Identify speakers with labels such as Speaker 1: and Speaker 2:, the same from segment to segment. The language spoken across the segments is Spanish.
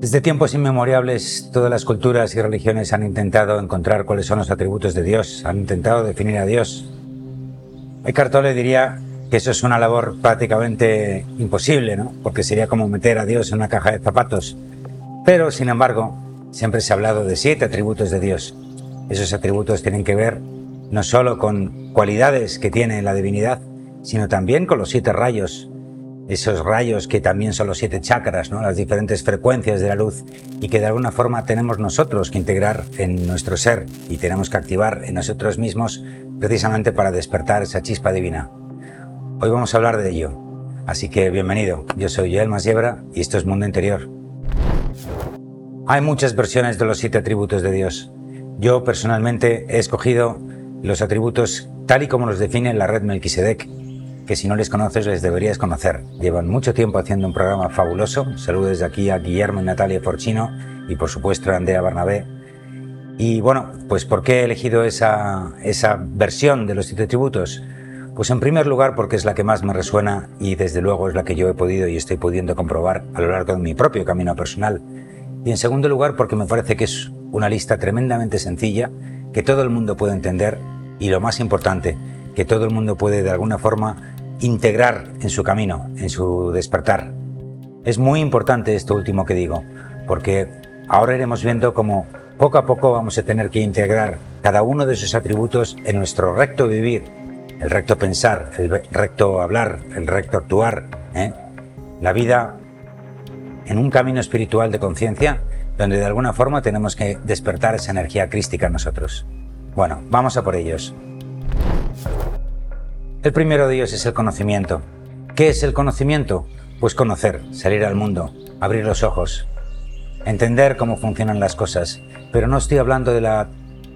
Speaker 1: Desde tiempos inmemorables, todas las culturas y religiones han intentado encontrar cuáles son los atributos de Dios, han intentado definir a Dios. Eckhart Tolle diría que eso es una labor prácticamente imposible, ¿no? Porque sería como meter a Dios en una caja de zapatos. Pero, sin embargo, siempre se ha hablado de siete atributos de Dios. Esos atributos tienen que ver no solo con cualidades que tiene la divinidad, sino también con los siete rayos esos rayos que también son los siete chakras, ¿no? las diferentes frecuencias de la luz y que de alguna forma tenemos nosotros que integrar en nuestro ser y tenemos que activar en nosotros mismos precisamente para despertar esa chispa divina. Hoy vamos a hablar de ello, así que bienvenido, yo soy Joel Masiebra y esto es Mundo Interior. Hay muchas versiones de los siete atributos de Dios. Yo personalmente he escogido los atributos tal y como los define la red Melquisedec que si no les conoces les deberías conocer. Llevan mucho tiempo haciendo un programa fabuloso. Saludos desde aquí a Guillermo y Natalia Forchino y por supuesto a Andrea Barnabé. Y bueno, pues ¿por qué he elegido esa, esa versión de los siete tributos? Pues en primer lugar porque es la que más me resuena y desde luego es la que yo he podido y estoy pudiendo comprobar a lo largo de mi propio camino personal. Y en segundo lugar porque me parece que es una lista tremendamente sencilla, que todo el mundo puede entender y lo más importante, que todo el mundo puede de alguna forma integrar en su camino, en su despertar. Es muy importante esto último que digo, porque ahora iremos viendo cómo poco a poco vamos a tener que integrar cada uno de esos atributos en nuestro recto vivir, el recto pensar, el recto hablar, el recto actuar, ¿eh? la vida en un camino espiritual de conciencia donde de alguna forma tenemos que despertar esa energía crística en nosotros. Bueno, vamos a por ellos. El primero de ellos es el conocimiento. ¿Qué es el conocimiento? Pues conocer, salir al mundo, abrir los ojos, entender cómo funcionan las cosas. Pero no estoy hablando de la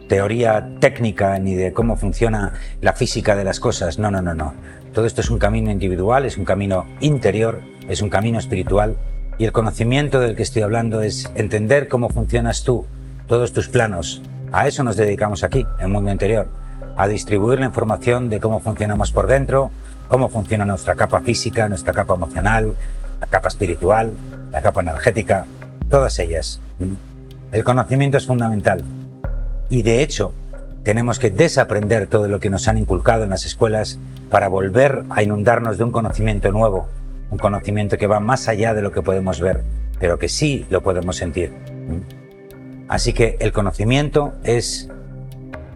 Speaker 1: teoría técnica ni de cómo funciona la física de las cosas. No, no, no, no. Todo esto es un camino individual, es un camino interior, es un camino espiritual. Y el conocimiento del que estoy hablando es entender cómo funcionas tú, todos tus planos. A eso nos dedicamos aquí, en el mundo interior a distribuir la información de cómo funcionamos por dentro, cómo funciona nuestra capa física, nuestra capa emocional, la capa espiritual, la capa energética, todas ellas. El conocimiento es fundamental. Y de hecho, tenemos que desaprender todo lo que nos han inculcado en las escuelas para volver a inundarnos de un conocimiento nuevo, un conocimiento que va más allá de lo que podemos ver, pero que sí lo podemos sentir. Así que el conocimiento es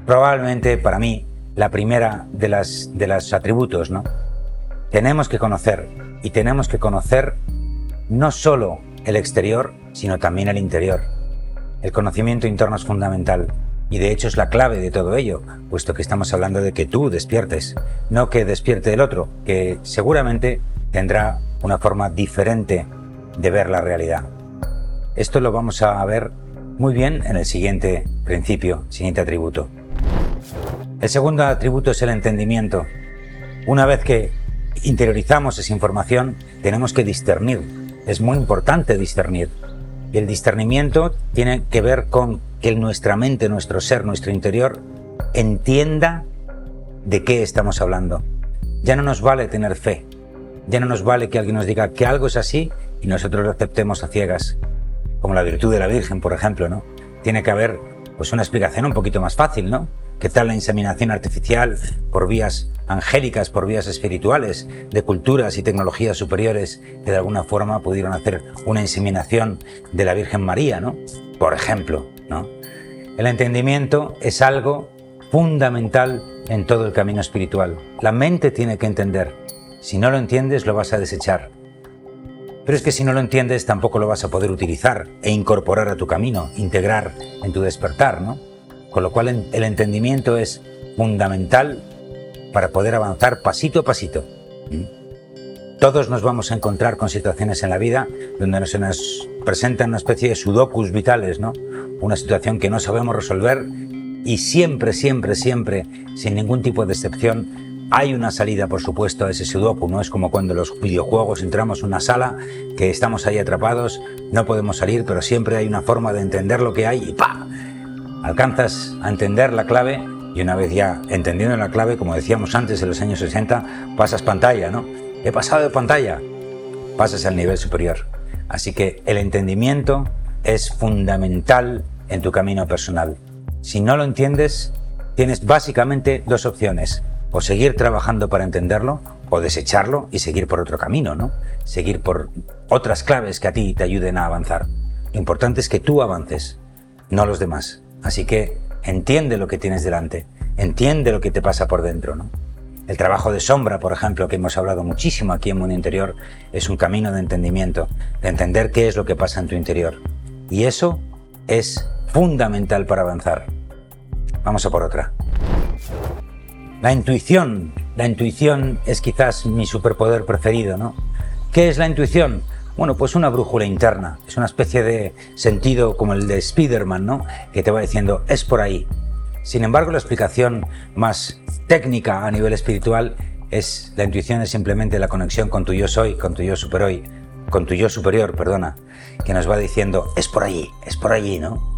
Speaker 1: probablemente para mí la primera de las de los atributos, ¿no? Tenemos que conocer y tenemos que conocer no solo el exterior, sino también el interior. El conocimiento interno es fundamental y de hecho es la clave de todo ello, puesto que estamos hablando de que tú despiertes, no que despierte el otro, que seguramente tendrá una forma diferente de ver la realidad. Esto lo vamos a ver muy bien en el siguiente principio, siguiente atributo. El segundo atributo es el entendimiento. Una vez que interiorizamos esa información, tenemos que discernir. Es muy importante discernir. Y el discernimiento tiene que ver con que nuestra mente, nuestro ser, nuestro interior entienda de qué estamos hablando. Ya no nos vale tener fe. Ya no nos vale que alguien nos diga que algo es así y nosotros lo aceptemos a ciegas. Como la virtud de la Virgen, por ejemplo, ¿no? Tiene que haber pues una explicación un poquito más fácil, ¿no? ¿Qué tal la inseminación artificial por vías angélicas, por vías espirituales, de culturas y tecnologías superiores que de alguna forma pudieron hacer una inseminación de la Virgen María, ¿no? Por ejemplo, ¿no? El entendimiento es algo fundamental en todo el camino espiritual. La mente tiene que entender. Si no lo entiendes, lo vas a desechar. Pero es que si no lo entiendes, tampoco lo vas a poder utilizar e incorporar a tu camino, integrar en tu despertar, ¿no? Con lo cual el entendimiento es fundamental para poder avanzar pasito a pasito. ¿Mm? Todos nos vamos a encontrar con situaciones en la vida donde se nos presentan una especie de sudokus vitales, ¿no? Una situación que no sabemos resolver y siempre, siempre, siempre, sin ningún tipo de excepción, hay una salida, por supuesto, a ese sudoku. No es como cuando en los videojuegos entramos en una sala, que estamos ahí atrapados, no podemos salir, pero siempre hay una forma de entender lo que hay y ¡pa! Alcanzas a entender la clave y una vez ya entendiendo la clave, como decíamos antes en los años 60, pasas pantalla, ¿no? He pasado de pantalla, pasas al nivel superior. Así que el entendimiento es fundamental en tu camino personal. Si no lo entiendes, tienes básicamente dos opciones. O seguir trabajando para entenderlo, o desecharlo y seguir por otro camino, ¿no? Seguir por otras claves que a ti te ayuden a avanzar. Lo importante es que tú avances, no los demás. Así que entiende lo que tienes delante, entiende lo que te pasa por dentro, ¿no? El trabajo de sombra, por ejemplo, que hemos hablado muchísimo aquí en Mundo Interior, es un camino de entendimiento, de entender qué es lo que pasa en tu interior. Y eso es fundamental para avanzar. Vamos a por otra. La intuición. La intuición es quizás mi superpoder preferido, ¿no? ¿Qué es la intuición? Bueno, pues una brújula interna. Es una especie de sentido como el de Spider-Man, ¿no? Que te va diciendo, es por ahí. Sin embargo, la explicación más técnica a nivel espiritual es la intuición es simplemente la conexión con tu yo soy, con tu yo con tu yo superior, perdona, que nos va diciendo, es por allí, es por allí, ¿no?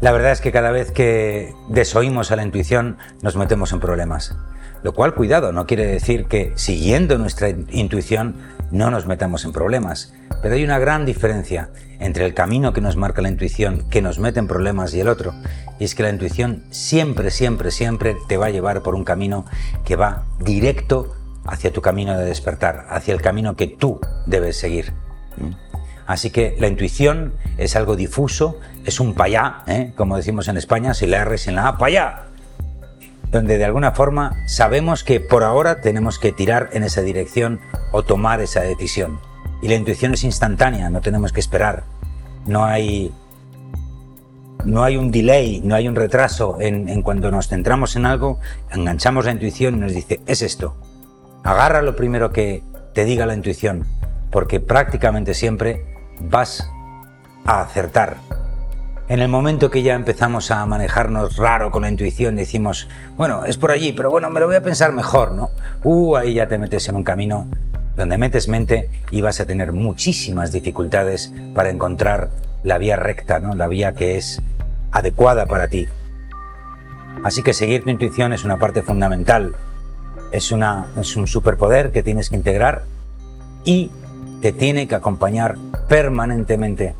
Speaker 1: La verdad es que cada vez que desoímos a la intuición nos metemos en problemas. Lo cual, cuidado, no quiere decir que siguiendo nuestra intuición no nos metamos en problemas. Pero hay una gran diferencia entre el camino que nos marca la intuición, que nos mete en problemas, y el otro. Y es que la intuición siempre, siempre, siempre te va a llevar por un camino que va directo hacia tu camino de despertar, hacia el camino que tú debes seguir. Así que la intuición es algo difuso, es un payá, ¿eh? como decimos en España, si la R sin la A, payá, donde de alguna forma sabemos que por ahora tenemos que tirar en esa dirección o tomar esa decisión. Y la intuición es instantánea, no tenemos que esperar. No hay, no hay un delay, no hay un retraso en, en cuando nos centramos en algo, enganchamos la intuición y nos dice, es esto. Agarra lo primero que te diga la intuición, porque prácticamente siempre vas a acertar. En el momento que ya empezamos a manejarnos raro con la intuición, decimos, bueno, es por allí, pero bueno, me lo voy a pensar mejor, ¿no? Uh, ahí ya te metes en un camino donde metes mente y vas a tener muchísimas dificultades para encontrar la vía recta, ¿no? La vía que es adecuada para ti. Así que seguir tu intuición es una parte fundamental. Es, una, es un superpoder que tienes que integrar y te tiene que acompañar permanentemente.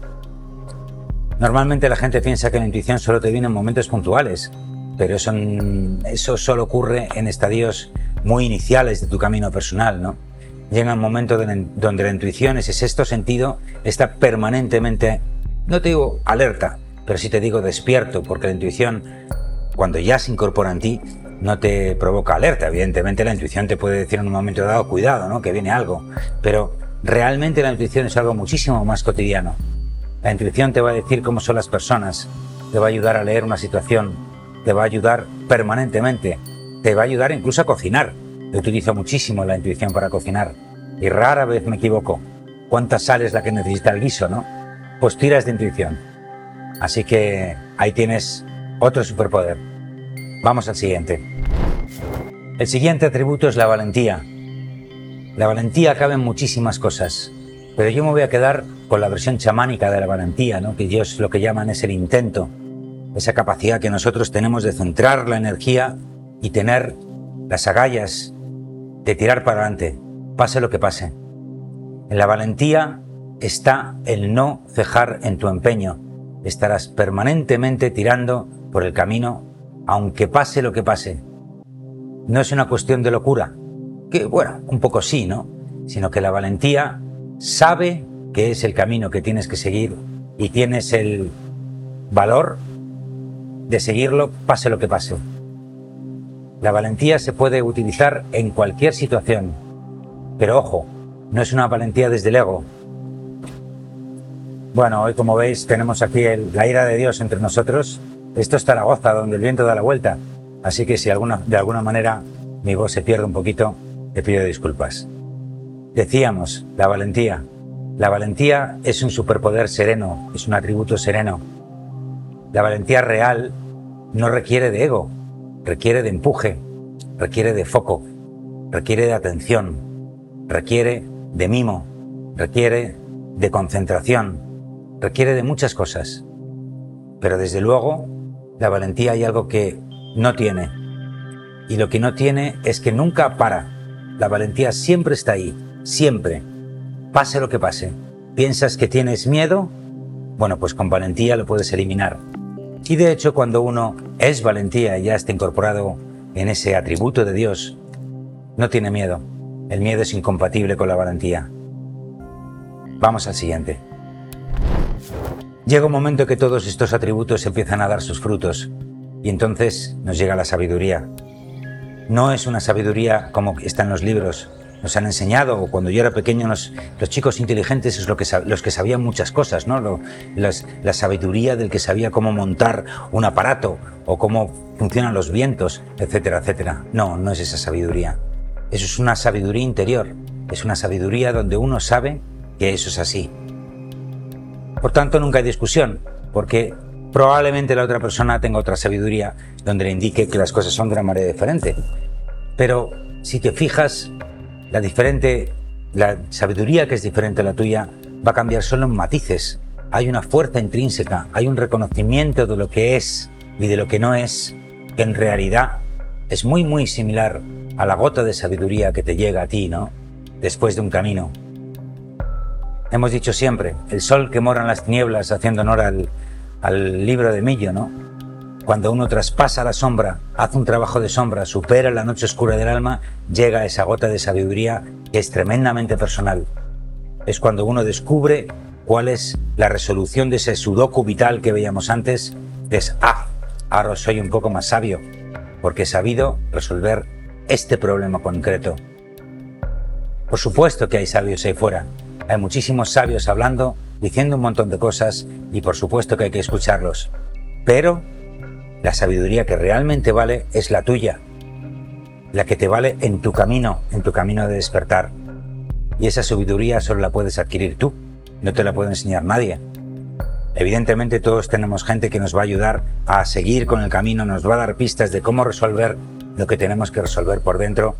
Speaker 1: Normalmente la gente piensa que la intuición solo te viene en momentos puntuales, pero eso, solo ocurre en estadios muy iniciales de tu camino personal, ¿no? Llega un momento donde la intuición, ese sexto sentido, está permanentemente, no te digo alerta, pero sí te digo despierto, porque la intuición, cuando ya se incorpora en ti, no te provoca alerta. Evidentemente la intuición te puede decir en un momento dado, cuidado, ¿no? Que viene algo. Pero Realmente la intuición es algo muchísimo más cotidiano. La intuición te va a decir cómo son las personas, te va a ayudar a leer una situación, te va a ayudar permanentemente, te va a ayudar incluso a cocinar. Yo utilizo muchísimo la intuición para cocinar y rara vez me equivoco. ¿Cuánta sal es la que necesita el guiso, no? Pues tiras de intuición. Así que ahí tienes otro superpoder. Vamos al siguiente. El siguiente atributo es la valentía. La valentía cabe en muchísimas cosas, pero yo me voy a quedar con la versión chamánica de la valentía, ¿no? que ellos lo que llaman es el intento, esa capacidad que nosotros tenemos de centrar la energía y tener las agallas de tirar para adelante, pase lo que pase. En la valentía está el no cejar en tu empeño. Estarás permanentemente tirando por el camino, aunque pase lo que pase. No es una cuestión de locura, que bueno, un poco sí, ¿no? Sino que la valentía sabe que es el camino que tienes que seguir y tienes el valor de seguirlo pase lo que pase. La valentía se puede utilizar en cualquier situación, pero ojo, no es una valentía desde el ego. Bueno, hoy como veis tenemos aquí la ira de Dios entre nosotros. Esto es Zaragoza, donde el viento da la vuelta. Así que si alguna, de alguna manera mi voz se pierde un poquito, te pido disculpas. Decíamos, la valentía. La valentía es un superpoder sereno, es un atributo sereno. La valentía real no requiere de ego, requiere de empuje, requiere de foco, requiere de atención, requiere de mimo, requiere de concentración, requiere de muchas cosas. Pero desde luego, la valentía hay algo que no tiene. Y lo que no tiene es que nunca para. La valentía siempre está ahí, siempre, pase lo que pase. ¿Piensas que tienes miedo? Bueno, pues con valentía lo puedes eliminar. Y de hecho, cuando uno es valentía y ya está incorporado en ese atributo de Dios, no tiene miedo. El miedo es incompatible con la valentía. Vamos al siguiente. Llega un momento que todos estos atributos empiezan a dar sus frutos y entonces nos llega la sabiduría. No es una sabiduría como está en los libros, nos han enseñado, o cuando yo era pequeño, los, chicos inteligentes es lo que, los que sabían muchas cosas, ¿no? la sabiduría del que sabía cómo montar un aparato o cómo funcionan los vientos, etcétera, etcétera. No, no es esa sabiduría. Eso es una sabiduría interior. Es una sabiduría donde uno sabe que eso es así. Por tanto, nunca hay discusión, porque probablemente la otra persona tenga otra sabiduría donde le indique que las cosas son de una manera diferente. Pero si te fijas, la diferente, la sabiduría que es diferente a la tuya va a cambiar solo en matices. Hay una fuerza intrínseca, hay un reconocimiento de lo que es y de lo que no es, que en realidad es muy muy similar a la gota de sabiduría que te llega a ti, ¿no? Después de un camino. Hemos dicho siempre, el sol que mora en las tinieblas, haciendo honor al, al libro de Millo, ¿no? Cuando uno traspasa la sombra, hace un trabajo de sombra, supera la noche oscura del alma, llega esa gota de sabiduría que es tremendamente personal. Es cuando uno descubre cuál es la resolución de ese sudoku vital que veíamos antes, es, ah, ahora soy un poco más sabio, porque he sabido resolver este problema concreto. Por supuesto que hay sabios ahí fuera, hay muchísimos sabios hablando, diciendo un montón de cosas, y por supuesto que hay que escucharlos. Pero la sabiduría que realmente vale es la tuya, la que te vale en tu camino, en tu camino de despertar. Y esa sabiduría solo la puedes adquirir tú, no te la puede enseñar nadie. Evidentemente todos tenemos gente que nos va a ayudar a seguir con el camino, nos va a dar pistas de cómo resolver lo que tenemos que resolver por dentro,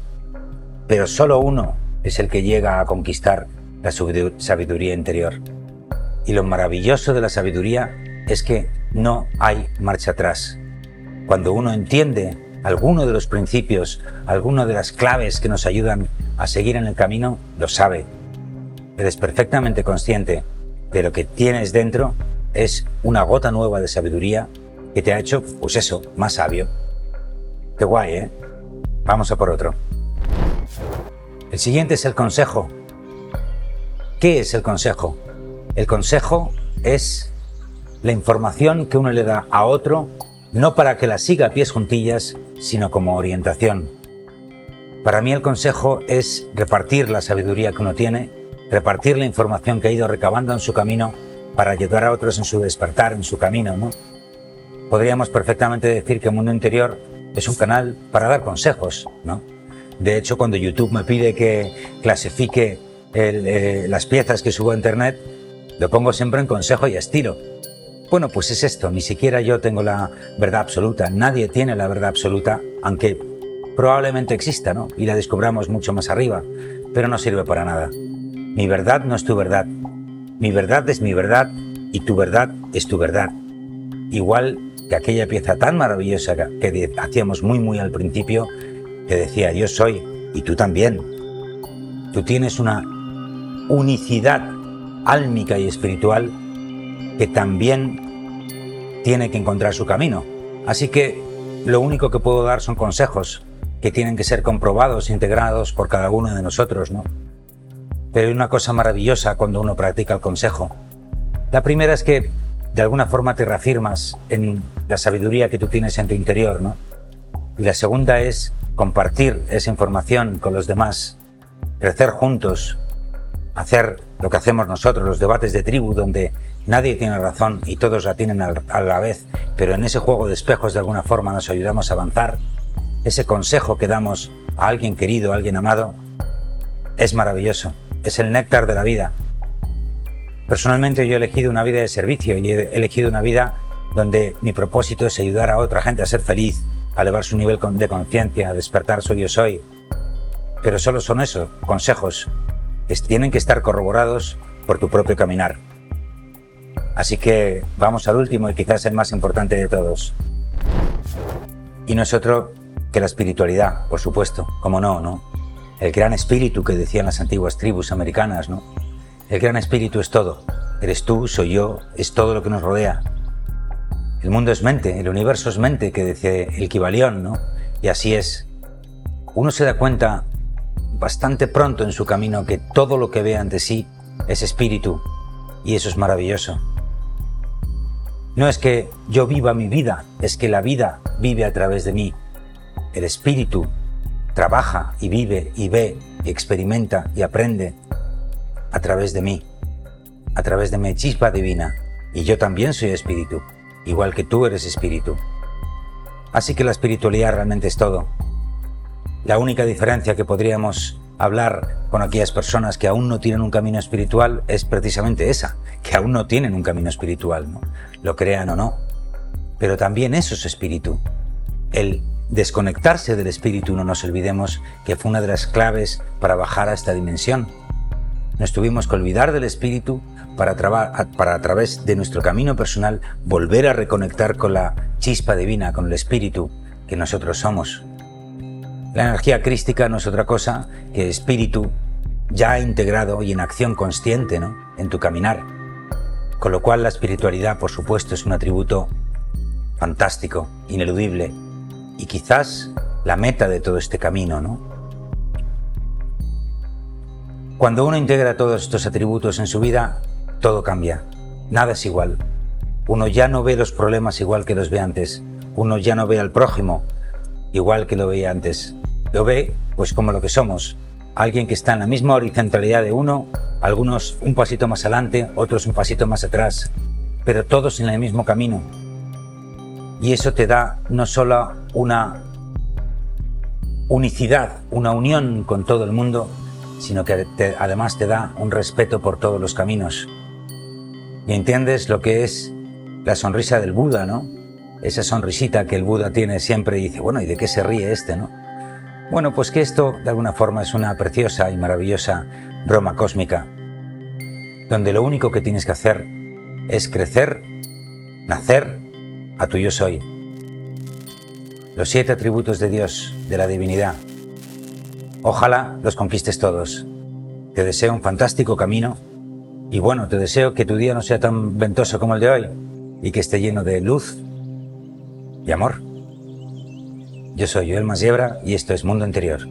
Speaker 1: pero solo uno es el que llega a conquistar la sabiduría interior. Y lo maravilloso de la sabiduría es que no hay marcha atrás. Cuando uno entiende alguno de los principios, alguna de las claves que nos ayudan a seguir en el camino, lo sabe. Eres perfectamente consciente de lo que tienes dentro es una gota nueva de sabiduría que te ha hecho, pues eso, más sabio. Qué guay, ¿eh? Vamos a por otro. El siguiente es el consejo. ¿Qué es el consejo? El consejo es la información que uno le da a otro no para que la siga a pies juntillas, sino como orientación. Para mí el consejo es repartir la sabiduría que uno tiene, repartir la información que ha ido recabando en su camino para ayudar a otros en su despertar, en su camino. ¿no? Podríamos perfectamente decir que el mundo interior es un canal para dar consejos. ¿no? De hecho, cuando YouTube me pide que clasifique eh, las piezas que subo a Internet, lo pongo siempre en consejo y estilo bueno, pues es esto, ni siquiera yo tengo la verdad absoluta, nadie tiene la verdad absoluta, aunque probablemente exista, ¿no? Y la descubramos mucho más arriba, pero no sirve para nada. Mi verdad no es tu verdad, mi verdad es mi verdad y tu verdad es tu verdad. Igual que aquella pieza tan maravillosa que hacíamos muy muy al principio, que decía yo soy y tú también. Tú tienes una unicidad álmica y espiritual que también tiene que encontrar su camino. Así que lo único que puedo dar son consejos que tienen que ser comprobados, integrados por cada uno de nosotros, ¿no? Pero hay una cosa maravillosa cuando uno practica el consejo. La primera es que de alguna forma te reafirmas en la sabiduría que tú tienes en tu interior, ¿no? Y la segunda es compartir esa información con los demás, crecer juntos, hacer lo que hacemos nosotros, los debates de tribu, donde Nadie tiene razón y todos la tienen a la vez, pero en ese juego de espejos de alguna forma nos ayudamos a avanzar. Ese consejo que damos a alguien querido, a alguien amado, es maravilloso. Es el néctar de la vida. Personalmente yo he elegido una vida de servicio y he elegido una vida donde mi propósito es ayudar a otra gente a ser feliz, a elevar su nivel de conciencia, a despertar su yo soy. Pero solo son eso, consejos, tienen que estar corroborados por tu propio caminar. Así que vamos al último y quizás el más importante de todos. Y no es otro que la espiritualidad, por supuesto, como no, ¿no? El gran espíritu que decían las antiguas tribus americanas, ¿no? El gran espíritu es todo. Eres tú, soy yo, es todo lo que nos rodea. El mundo es mente, el universo es mente, que dice el Kibalión, ¿no? Y así es. Uno se da cuenta bastante pronto en su camino que todo lo que ve ante sí es espíritu, y eso es maravilloso. No es que yo viva mi vida, es que la vida vive a través de mí. El espíritu trabaja y vive y ve y experimenta y aprende a través de mí, a través de mi chispa divina. Y yo también soy espíritu, igual que tú eres espíritu. Así que la espiritualidad realmente es todo. La única diferencia que podríamos hablar con aquellas personas que aún no tienen un camino espiritual es precisamente esa, que aún no tienen un camino espiritual, lo crean o no. Pero también eso es espíritu. El desconectarse del espíritu, no nos olvidemos que fue una de las claves para bajar a esta dimensión. Nos tuvimos que olvidar del espíritu para, para a través de nuestro camino personal volver a reconectar con la chispa divina, con el espíritu que nosotros somos. La energía crística no es otra cosa que espíritu ya integrado y en acción consciente ¿no? en tu caminar. Con lo cual la espiritualidad, por supuesto, es un atributo fantástico, ineludible y quizás la meta de todo este camino, ¿no? Cuando uno integra todos estos atributos en su vida, todo cambia. Nada es igual. Uno ya no ve los problemas igual que los ve antes. Uno ya no ve al prójimo igual que lo veía antes. Lo ve pues como lo que somos. Alguien que está en la misma horizontalidad de uno, algunos un pasito más adelante, otros un pasito más atrás, pero todos en el mismo camino. Y eso te da no solo una unicidad, una unión con todo el mundo, sino que además te da un respeto por todos los caminos. Y entiendes lo que es la sonrisa del Buda, ¿no? Esa sonrisita que el Buda tiene siempre y dice, bueno, ¿y de qué se ríe este, no? Bueno, pues que esto de alguna forma es una preciosa y maravillosa broma cósmica, donde lo único que tienes que hacer es crecer, nacer a tu yo soy. Los siete atributos de Dios, de la divinidad, Ojalá los conquistes todos. Te deseo un fantástico camino y bueno, te deseo que tu día no sea tan ventoso como el de hoy y que esté lleno de luz y amor. Yo soy Joel Masiebra y esto es Mundo Interior.